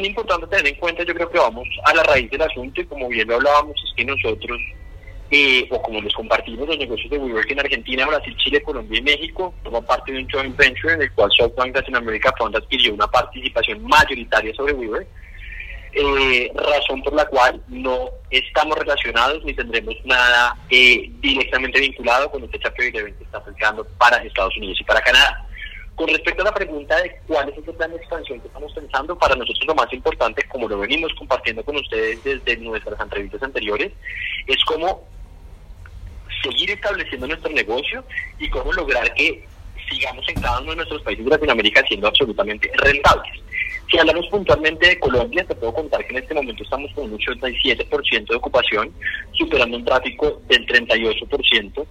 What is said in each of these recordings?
bien importante tener en cuenta, yo creo que vamos a la raíz del asunto y como bien lo hablábamos, es que nosotros, eh, o como les compartimos los negocios de WeWork en Argentina, Brasil, Chile, Colombia y México, toma parte de un joint venture en el cual SoftBank Latinoamérica Fund adquirió una participación mayoritaria sobre WeWork, eh, razón por la cual no estamos relacionados ni tendremos nada eh, directamente vinculado con este chapter que está aplicando para Estados Unidos y para Canadá. Con respecto a la pregunta de cuál es el plan de expansión que estamos pensando, para nosotros lo más importante, como lo venimos compartiendo con ustedes desde nuestras entrevistas anteriores, es cómo seguir estableciendo nuestro negocio y cómo lograr que sigamos en cada uno de nuestros países de Latinoamérica siendo absolutamente rentables. Si hablamos puntualmente de Colombia, te puedo contar que en este momento estamos con un 87% de ocupación, superando un tráfico del 38%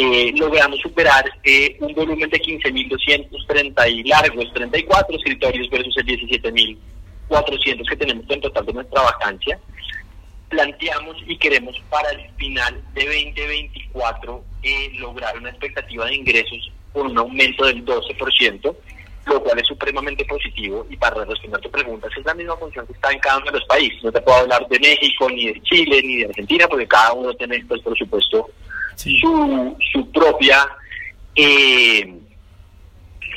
eh, logramos superar eh, un volumen de 15.230 y largos, 34 escritorios versus el 17.400 que tenemos en total de nuestra vacancia. Planteamos y queremos para el final de 2024 eh, lograr una expectativa de ingresos por un aumento del 12%, lo cual es supremamente positivo. Y para responder tu pregunta, es la misma función que está en cada uno de los países. No te puedo hablar de México, ni de Chile, ni de Argentina, porque cada uno tiene, pues, por supuesto, su, su propia eh,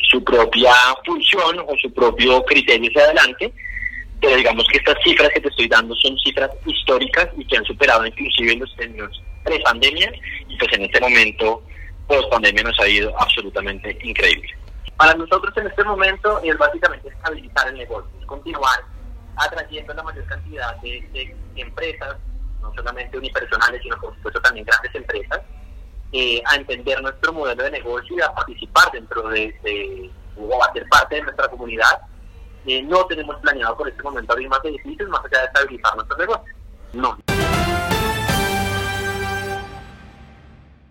su propia función o su propio criterio hacia adelante, pero digamos que estas cifras que te estoy dando son cifras históricas y que han superado inclusive los términos pre-pandemia y pues en este momento post-pandemia nos ha ido absolutamente increíble. Para nosotros en este momento es básicamente estabilizar el negocio, es continuar atrayendo la mayor cantidad de, de empresas no solamente unipersonales, sino por supuesto también eh, a entender nuestro modelo de negocio y a participar dentro de, o a ser parte de nuestra comunidad. Eh, no tenemos planeado por este momento abrir más edificios, más allá de estabilizar nuestro negocio. No,